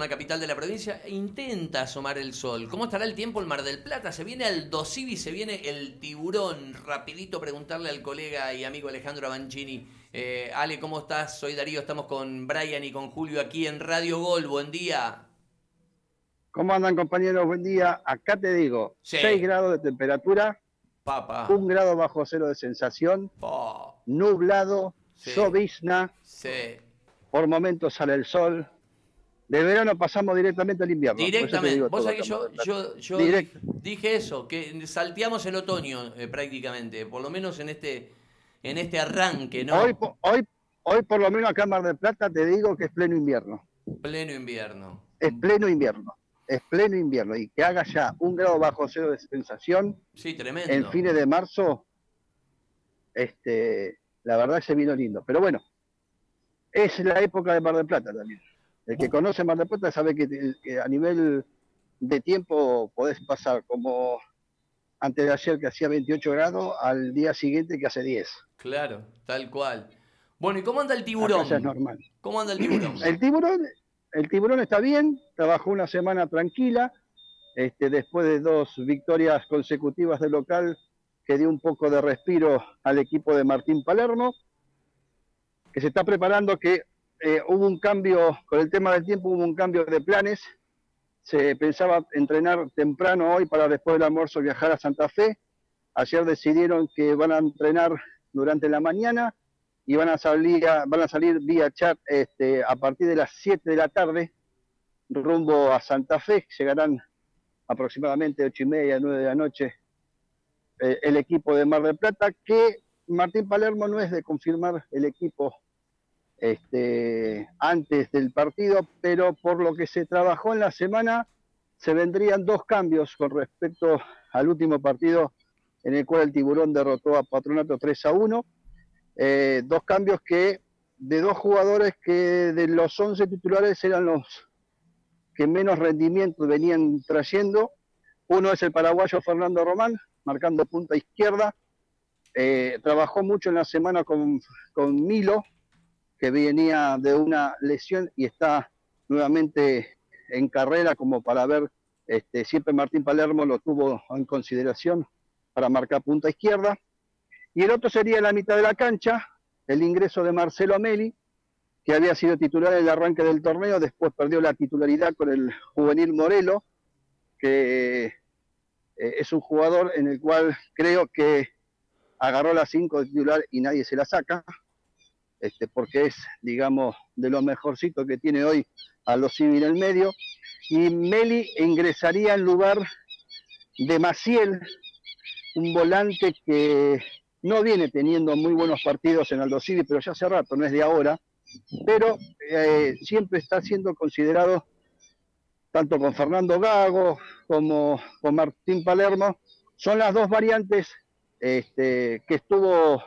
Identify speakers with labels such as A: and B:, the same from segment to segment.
A: la capital de la provincia, intenta asomar el sol. ¿Cómo estará el tiempo en Mar del Plata? Se viene el Dosivi, se viene el tiburón. Rapidito preguntarle al colega y amigo Alejandro Avancini. Eh, Ale, ¿cómo estás? Soy Darío, estamos con Brian y con Julio aquí en Radio Gol. Buen día.
B: ¿Cómo andan compañeros? Buen día. Acá te digo, 6 grados de temperatura,
A: Papá.
B: un grado bajo cero de sensación, nublado,
A: Sí. Sí.
B: por momentos sale el sol. De verano pasamos directamente al invierno.
A: Directamente. Vos sabés que yo, yo, yo dije eso, que salteamos el otoño eh, prácticamente, por lo menos en este, en este arranque, ¿no?
B: Hoy, hoy, hoy por lo menos acá en Mar del Plata te digo que es pleno invierno.
A: Pleno invierno.
B: Es pleno invierno. Es pleno invierno. Y que haga ya un grado bajo cero de sensación
A: Sí, tremendo.
B: en fines de marzo, este, la verdad que se vino lindo. Pero bueno, es la época de Mar del Plata también. El que conoce Mar del Plata sabe que, que a nivel de tiempo podés pasar como antes de ayer que hacía 28 grados al día siguiente que hace 10.
A: Claro, tal cual. Bueno, ¿y cómo anda el
B: Acá
A: tiburón?
B: ya es normal.
A: ¿Cómo anda el tiburón?
B: El tiburón, el tiburón está bien, trabajó una semana tranquila, este, después de dos victorias consecutivas de local, que dio un poco de respiro al equipo de Martín Palermo, que se está preparando, que eh, hubo un cambio, con el tema del tiempo hubo un cambio de planes, se pensaba entrenar temprano hoy para después del almuerzo viajar a Santa Fe, ayer decidieron que van a entrenar durante la mañana, y van a salir, a- vía chat este, a partir de las 7 de la tarde rumbo a Santa Fe. Llegarán aproximadamente 8 y media, 9 de la noche eh, el equipo de Mar del Plata, que Martín Palermo no es de confirmar el equipo este, antes del partido, pero por lo que se trabajó en la semana, se vendrían dos cambios con respecto al último partido en el cual el tiburón derrotó a Patronato 3 a 1 eh, dos cambios que de dos jugadores que de los 11 titulares eran los que menos rendimiento venían trayendo. Uno es el paraguayo Fernando Román, marcando punta izquierda. Eh, trabajó mucho en la semana con, con Milo, que venía de una lesión y está nuevamente en carrera como para ver, este, siempre Martín Palermo lo tuvo en consideración para marcar punta izquierda. Y el otro sería la mitad de la cancha, el ingreso de Marcelo Meli, que había sido titular en el arranque del torneo, después perdió la titularidad con el juvenil Morelo, que eh, es un jugador en el cual creo que agarró la 5 de titular y nadie se la saca, este, porque es, digamos, de lo mejorcito que tiene hoy a los civil en el medio. Y Meli ingresaría en lugar de Maciel, un volante que no viene teniendo muy buenos partidos en Aldo Civi, pero ya hace rato, no es de ahora, pero eh, siempre está siendo considerado, tanto con Fernando Gago como con Martín Palermo, son las dos variantes este, que estuvo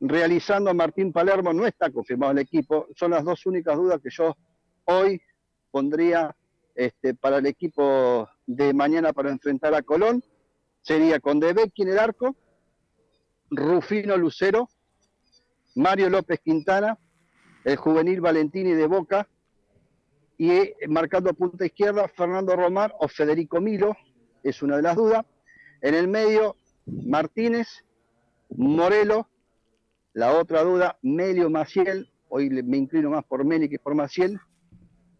B: realizando Martín Palermo, no está confirmado el equipo, son las dos únicas dudas que yo hoy pondría este, para el equipo de mañana para enfrentar a Colón, sería con Debecki en el arco, Rufino Lucero, Mario López Quintana, el juvenil Valentini de Boca, y eh, marcando punta izquierda Fernando Román o Federico Milo, es una de las dudas. En el medio, Martínez, Morelo, la otra duda, Melio Maciel, hoy me inclino más por Meli que por Maciel,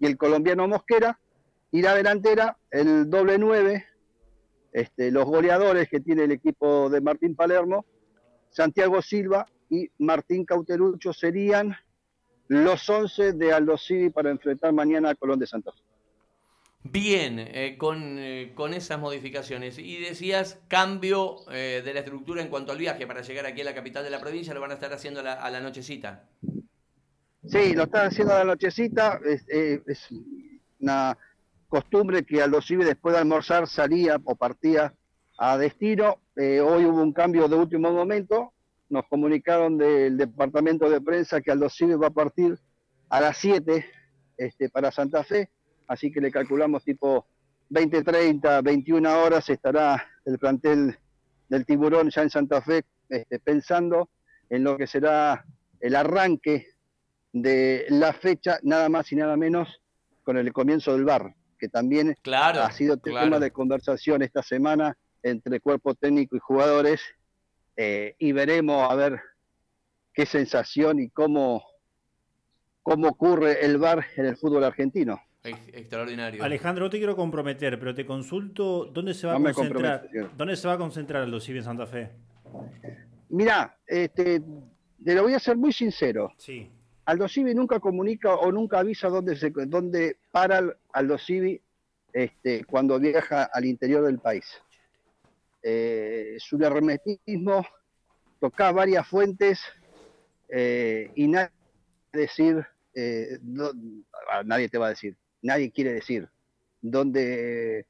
B: y el colombiano Mosquera, y la delantera, el doble nueve, este, los goleadores que tiene el equipo de Martín Palermo, Santiago Silva y Martín Cauterucho serían los 11 de Aldo Civi para enfrentar mañana a Colón de Santa Fe.
A: Bien, eh, con, eh, con esas modificaciones. Y decías cambio eh, de la estructura en cuanto al viaje para llegar aquí a la capital de la provincia, lo van a estar haciendo a la, a nochecita.
B: Sí, lo están haciendo a la nochecita, es, es una costumbre que Aldo Civi después de almorzar salía o partía a destino. Hoy hubo un cambio de último momento, nos comunicaron del departamento de prensa que Aldo Civi va a partir a las 7 este, para Santa Fe, así que le calculamos tipo 20, 30, 21 horas estará el plantel del tiburón ya en Santa Fe este, pensando en lo que será el arranque de la fecha, nada más y nada menos con el comienzo del bar, que también ha sido tema de conversación esta semana entre cuerpo técnico y jugadores, eh, y veremos a ver qué sensación y cómo, cómo ocurre el bar en el fútbol argentino.
A: Extraordinario.
C: Alejandro, no te quiero comprometer, pero te consulto dónde se va a concentrar. ¿Dónde se va a concentrar el Civi en Santa Fe?
B: Mira, este, te lo voy a ser muy sincero.
C: Sí.
B: Aldo Civi nunca comunica o nunca avisa dónde, se, dónde para Aldo Civi este, cuando viaja al interior del país. Eh, es un hermetismo, toca varias fuentes eh, y nadie decir, eh, nadie te va a decir, nadie quiere decir dónde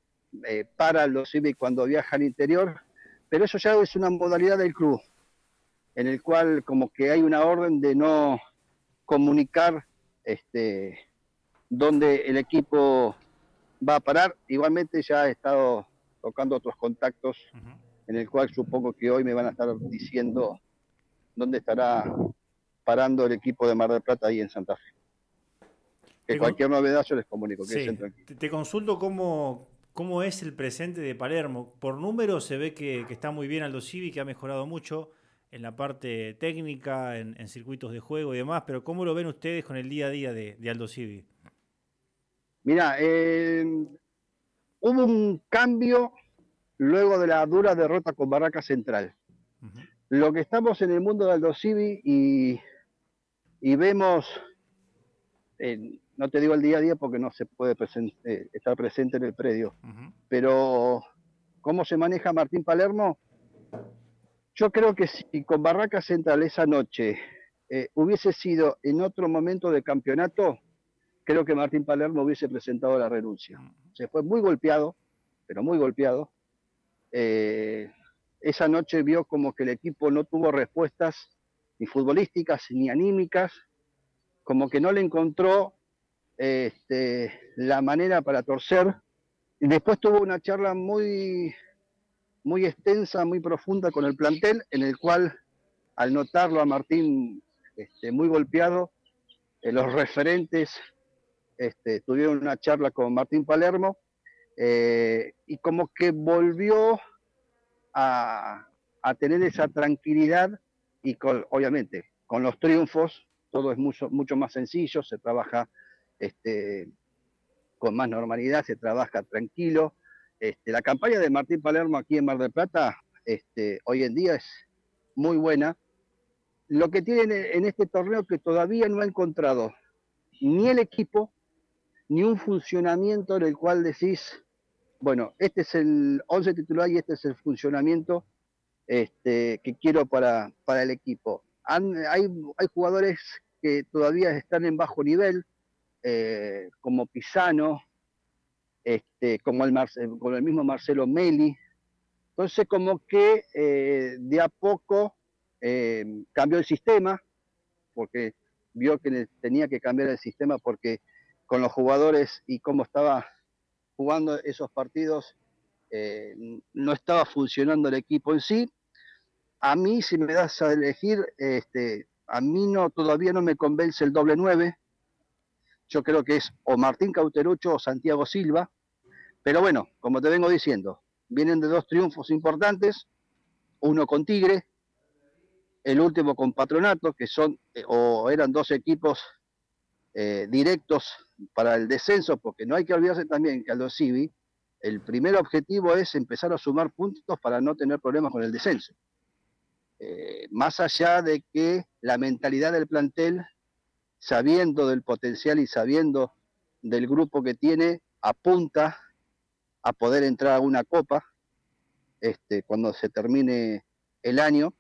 B: para Aldo Civi cuando viaja al interior, pero eso ya es una modalidad del club, en el cual como que hay una orden de no comunicar este, dónde el equipo va a parar. Igualmente ya he estado tocando otros contactos en el cual supongo que hoy me van a estar diciendo dónde estará parando el equipo de Mar del Plata ahí en Santa Fe. Que cualquier novedad yo les comunico.
C: te, consulto cómo, cómo es el presente de Palermo. Por números se ve que, que está muy bien Aldo Civi, que ha mejorado mucho en la parte técnica, en, circuitos de juego y demás, pero ¿cómo lo ven ustedes con el día a día de, Aldo Civi?
B: Mira, eh, hubo un cambio luego de la dura derrota con Barraca Central. Lo que estamos en el mundo de Aldo Civi y, y vemos, eh, no te digo el día a día porque no se puede eh, estar presente en el predio, pero cómo se maneja Martín Palermo, yo creo que si con Barraca Central esa noche eh, hubiese sido en otro momento de campeonato, creo que Martín Palermo hubiese presentado la renuncia. Se fue muy golpeado, pero muy golpeado. Eh, esa noche vio como que el equipo no tuvo respuestas ni futbolísticas ni anímicas, como que no le encontró este, la manera para torcer. Y después tuvo una charla muy muy extensa, muy profunda con el plantel, en el cual al notarlo a Martín este, muy golpeado, eh, los referentes este, tuvieron una charla con Martín Palermo eh, y como que volvió a, tener esa tranquilidad y obviamente con los triunfos todo es mucho, mucho más sencillo, se trabaja este, con más normalidad, se trabaja tranquilo, este, la campaña de Martín Palermo aquí en Mar del Plata este, hoy en día es muy buena. Lo que tiene en este torneo que todavía no ha encontrado ni el equipo, ni un funcionamiento en el cual decís, bueno, este es el 11 titular y este es el funcionamiento este, que quiero para, para el equipo. hay, hay jugadores que todavía están en bajo nivel, eh, como Pisano, este, como, el mismo Marcelo Meli. Entonces, como que eh, de a poco eh, cambió el sistema, porque vio que tenía que cambiar el sistema porque con los jugadores y cómo estaba jugando esos partidos, eh, no estaba funcionando el equipo en sí. A mí, si me das a elegir, este, a mí no, todavía no me convence el doble nueve. Yo creo que es o Martín Cauterucho o Santiago Silva. Pero bueno, como te vengo diciendo, vienen de dos triunfos importantes, uno con Tigre, el último con Patronato, que son eh, o eran dos equipos eh, directos para el descenso, porque no hay que olvidarse también que Aldo Civi, el primer objetivo es empezar a sumar puntos para no tener problemas con el descenso. Eh, más allá de que la mentalidad del plantel, sabiendo del potencial y sabiendo del grupo que tiene, apunta a poder entrar a una copa este, cuando se termine el año.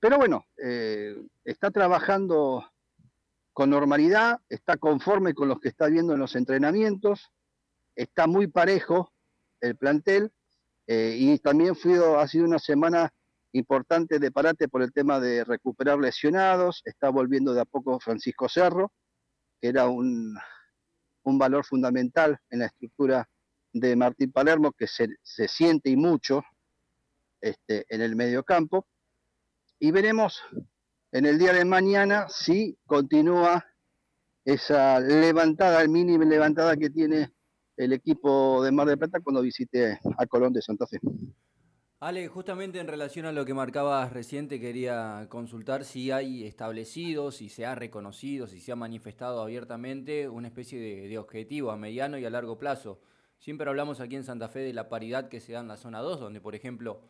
B: Pero bueno, eh, está trabajando con normalidad, está conforme con los que está viendo en los entrenamientos, está muy parejo el plantel eh, y también fui, ha sido una semana importante de parate por el tema de recuperar lesionados, está volviendo de a poco Francisco Cerro, que era un, un valor fundamental en la estructura de Martín Palermo que se, siente y mucho este, en el medio campo. Y veremos en el día de mañana si continúa esa levantada, mínima levantada que tiene el equipo de Mar del Plata cuando visite a Colón de Santa Fe.
D: Ale, justamente en relación a lo que marcabas reciente, quería consultar si hay establecido, si se ha reconocido, si se ha manifestado abiertamente una especie de, objetivo a mediano y a largo plazo. Siempre hablamos aquí en Santa Fe de la paridad que se da en la zona 2, donde por ejemplo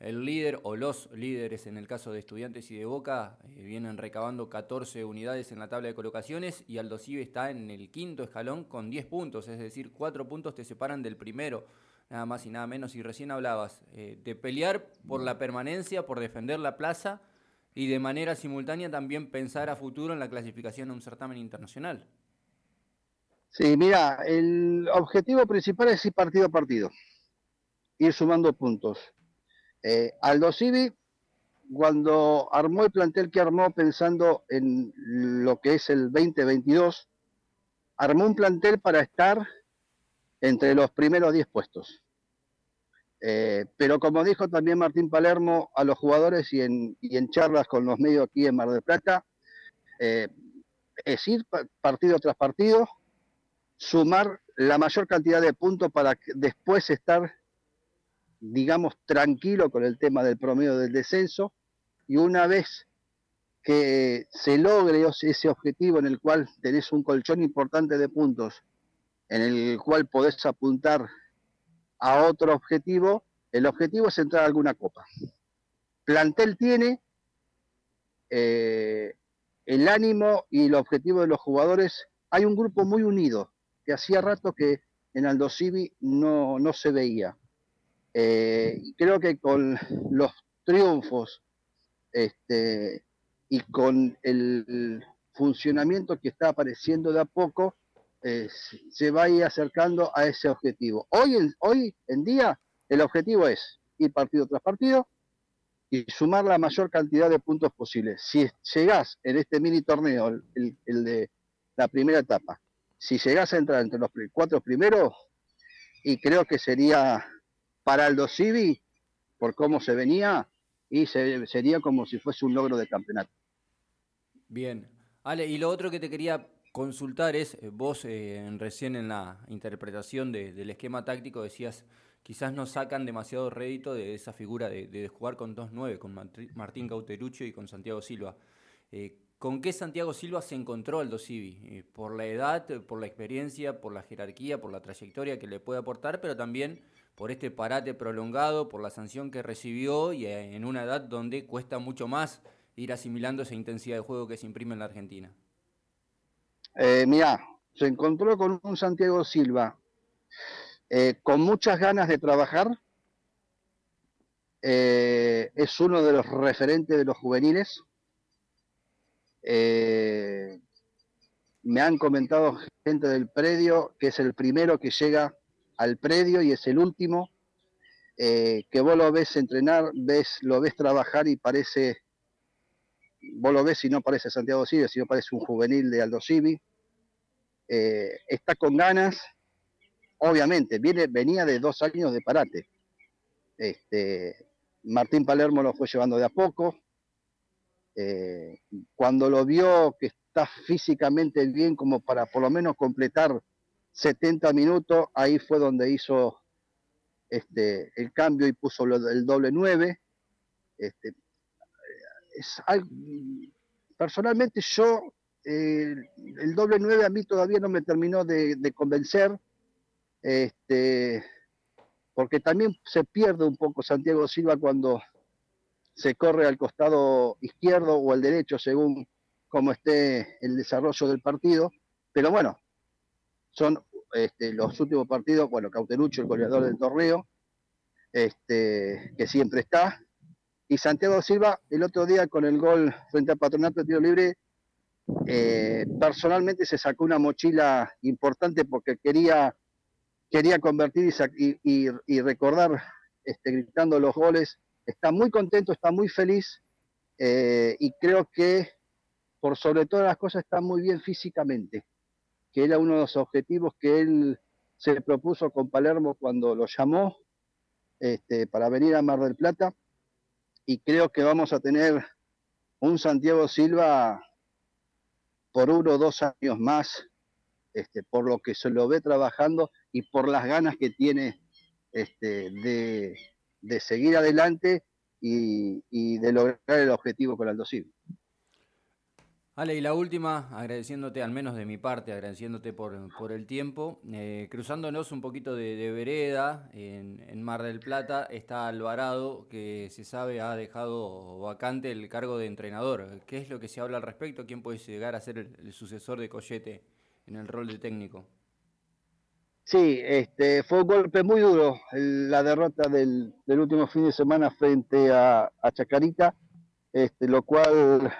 D: el líder o los líderes en el caso de estudiantes y de Boca eh, vienen recabando 14 unidades en la tabla de colocaciones y Aldo Civi está en el quinto escalón con 10 puntos, es decir, 4 puntos te separan del primero nada más y nada menos. Y recién hablabas eh, de pelear por la permanencia, por defender la plaza y de manera simultánea también pensar a futuro en la clasificación a un certamen internacional.
B: Sí, mira, el objetivo principal es ir partido a partido, ir sumando puntos. Eh, Aldo Civi, cuando armó el plantel que armó pensando en lo que es el 2022, armó un plantel para estar entre los primeros 10 puestos. Eh, pero como dijo también Martín Palermo a los jugadores y en, charlas con los medios aquí en Mar del Plata, eh, es ir partido tras partido, sumar la mayor cantidad de puntos para después estar, digamos, tranquilo con el tema del promedio del descenso y una vez que se logre ese objetivo en el cual tenés un colchón importante de puntos en el cual podés apuntar a otro objetivo, el objetivo es entrar a alguna copa. Plantel tiene eh, el ánimo y el objetivo de los jugadores. Hay un grupo muy unido, que hacía rato que en Aldo Civi no, no se veía. Eh, creo que con los triunfos este, y con el funcionamiento que está apareciendo de a poco, eh, se va a ir acercando a ese objetivo. Hoy en, hoy en día el objetivo es ir partido tras partido y sumar la mayor cantidad de puntos posibles. Si llegás en este mini torneo, el, de la primera etapa, si llegás a entrar entre los cuatro primeros, y creo que sería para el Civi, por cómo se venía, y sería como si fuese un logro de campeonato.
D: Bien. Ale, y lo otro que te quería consultar es, eh, vos eh, recién en la interpretación del esquema táctico decías, quizás no sacan demasiado rédito de esa figura de, jugar con 2-9, con Martín Cauteruccio y con Santiago Silva. Eh, ¿Con qué Santiago Silva se encontró Aldo Civi? ¿Por la edad, por la experiencia, por la jerarquía, por la trayectoria que le puede aportar, pero también por este parate prolongado, por la sanción que recibió y en una edad donde cuesta mucho más ir asimilando esa intensidad de juego que se imprime en la Argentina?
B: Eh, mirá, se encontró con un Santiago Silva eh, con muchas ganas de trabajar. Eh, es uno de los referentes de los juveniles. me han comentado gente del predio que es el primero que llega al predio y es el último. que vos lo ves entrenar, ves, lo ves trabajar y parece vos lo ves y no parece Santiago Civi, sino parece un juvenil de Aldo Civi. Eh, está con ganas, obviamente, viene, venía de dos años de parate. Este, Martín Palermo lo fue llevando de a poco. Eh, cuando lo vio que está físicamente bien como para por lo menos completar 70 minutos, ahí fue donde hizo este, el cambio y puso el doble 9. Este, personalmente yo, el doble 9 a mí todavía no me terminó de, convencer, este, porque también se pierde un poco Santiago Silva cuando se corre al costado izquierdo o al derecho según cómo esté el desarrollo del partido. Pero bueno, son este, los últimos partidos, bueno, Cauterucho, el goleador del torneo, este, que siempre está, y Santiago Silva, el otro día con el gol frente al Patronato de Tiro Libre, eh, personalmente se sacó una mochila importante porque quería, quería convertir y, recordar este, gritando los goles. Está muy contento, está muy feliz eh, y creo que por sobre todas las cosas está muy bien físicamente, que era uno de los objetivos que él se propuso con Palermo cuando lo llamó este, para venir a Mar del Plata y creo que vamos a tener un Santiago Silva por uno o dos años más, este, por lo que se lo ve trabajando y por las ganas que tiene este, de, seguir adelante y, de lograr el objetivo con Aldo Civi.
D: Ale, y la última, agradeciéndote, al menos de mi parte, agradeciéndote por, el tiempo. Eh, cruzándonos un poquito de, vereda, en, Mar del Plata está Alvarado, que se sabe ha dejado vacante el cargo de entrenador. ¿Qué es lo que se habla al respecto? ¿Quién puede llegar a ser el, sucesor de Collete en el rol de técnico?
B: Sí, este, fue un golpe muy duro la derrota del, último fin de semana frente a, a Chacarita, este, lo cual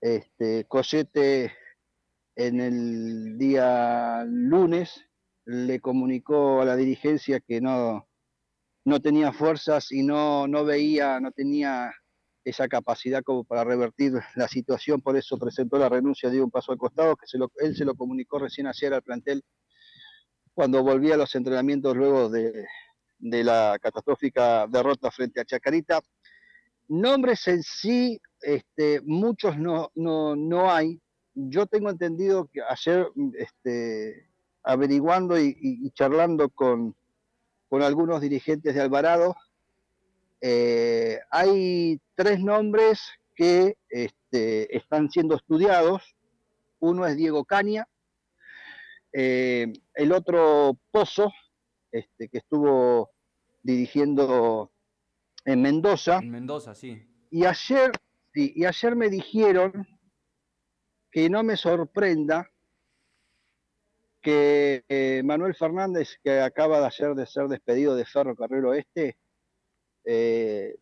B: este, Cosete en el día lunes le comunicó a la dirigencia que no, no tenía fuerzas y no, no veía, no tenía esa capacidad como para revertir la situación, por eso presentó la renuncia, dio un paso al costado, que él se lo comunicó recién ayer al plantel cuando volvía a los entrenamientos luego de, de la catastrófica derrota frente a Chacarita. Nombres en sí este, muchos no, no, no hay. Yo tengo entendido que ayer, este, averiguando y, charlando con, con, algunos dirigentes de Alvarado, eh, hay tres nombres que este, están siendo estudiados. Uno es Diego Caña, eh, el otro Pozo, que estuvo dirigiendo en Mendoza.
D: En Mendoza, sí.
B: Y ayer y ayer me dijeron que no me sorprenda que eh, Manuel Fernández, que acaba de ayer de ser despedido de Ferro Carrero Oeste, eh,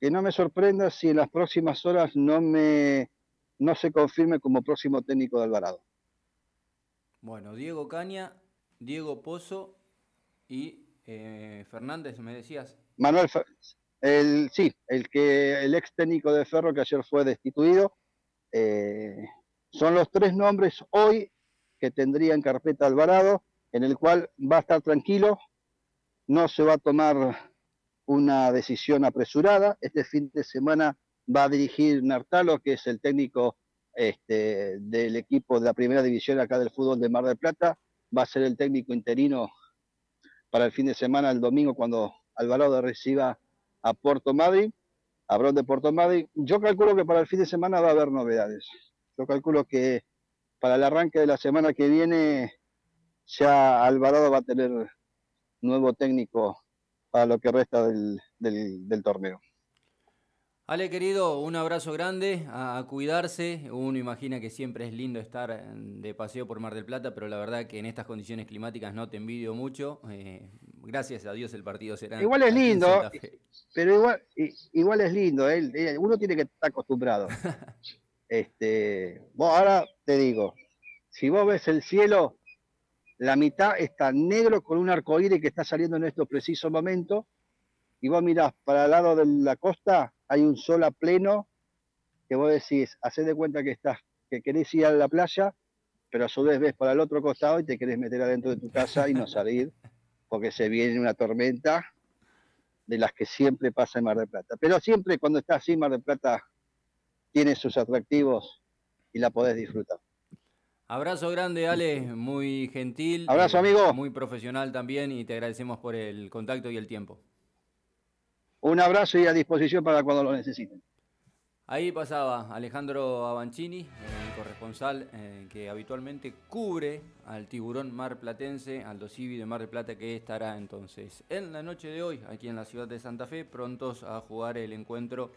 B: que no me sorprenda si en las próximas horas no me no se confirme como próximo técnico de Alvarado.
D: Bueno, Diego Caña, Diego Pozo y eh, Fernández, me decías.
B: Manuel, el, sí, el que el ex técnico de Ferro que ayer fue destituido. Eh, son los tres nombres hoy que tendría en carpeta Alvarado, en el cual va a estar tranquilo, no se va a tomar una decisión apresurada. Este fin de semana va a dirigir Nartalo, que es el técnico este, del equipo de la primera división acá del fútbol de Mar del Plata. Va a ser el técnico interino para el fin de semana, el domingo, cuando Alvarado reciba a Puerto Madrid, a Bron de Puerto Madrid. Yo calculo que para el fin de semana va a haber novedades. Yo calculo que para el arranque de la semana que viene ya Alvarado va a tener nuevo técnico para lo que resta del, del torneo.
D: Ale, querido, un abrazo grande, a, cuidarse. Uno imagina que siempre es lindo estar de paseo por Mar del Plata, pero la verdad que en estas condiciones climáticas no te envidio mucho. Eh, gracias a Dios el partido será.
B: Igual es lindo, pero igual, igual es lindo. ¿eh? Uno tiene que estar acostumbrado. este, vos ahora te digo, si vos ves el cielo, la mitad está negro con un arcoíris que está saliendo en estos precisos momentos, y vos mirás para el lado de la costa hay un sol a pleno que vos decís, haced de cuenta que estás, que querés ir a la playa, pero a su vez ves para el otro costado y te querés meter adentro de tu casa y no salir, porque se viene una tormenta de las que siempre pasa en Mar del Plata. Pero siempre cuando estás así, Mar del Plata tiene sus atractivos y la podés disfrutar.
D: Abrazo grande, Ale, muy gentil.
B: Abrazo, amigo.
D: Muy profesional también y te agradecemos por el contacto y el tiempo.
B: Un abrazo y a disposición para cuando lo necesiten.
D: Ahí pasaba Alejandro Avancini, el corresponsal eh, que habitualmente cubre al tiburón mar platense, al Dosivi de Mar de Plata, que estará entonces en la noche de hoy aquí en la ciudad de Santa Fe, prontos a jugar el encuentro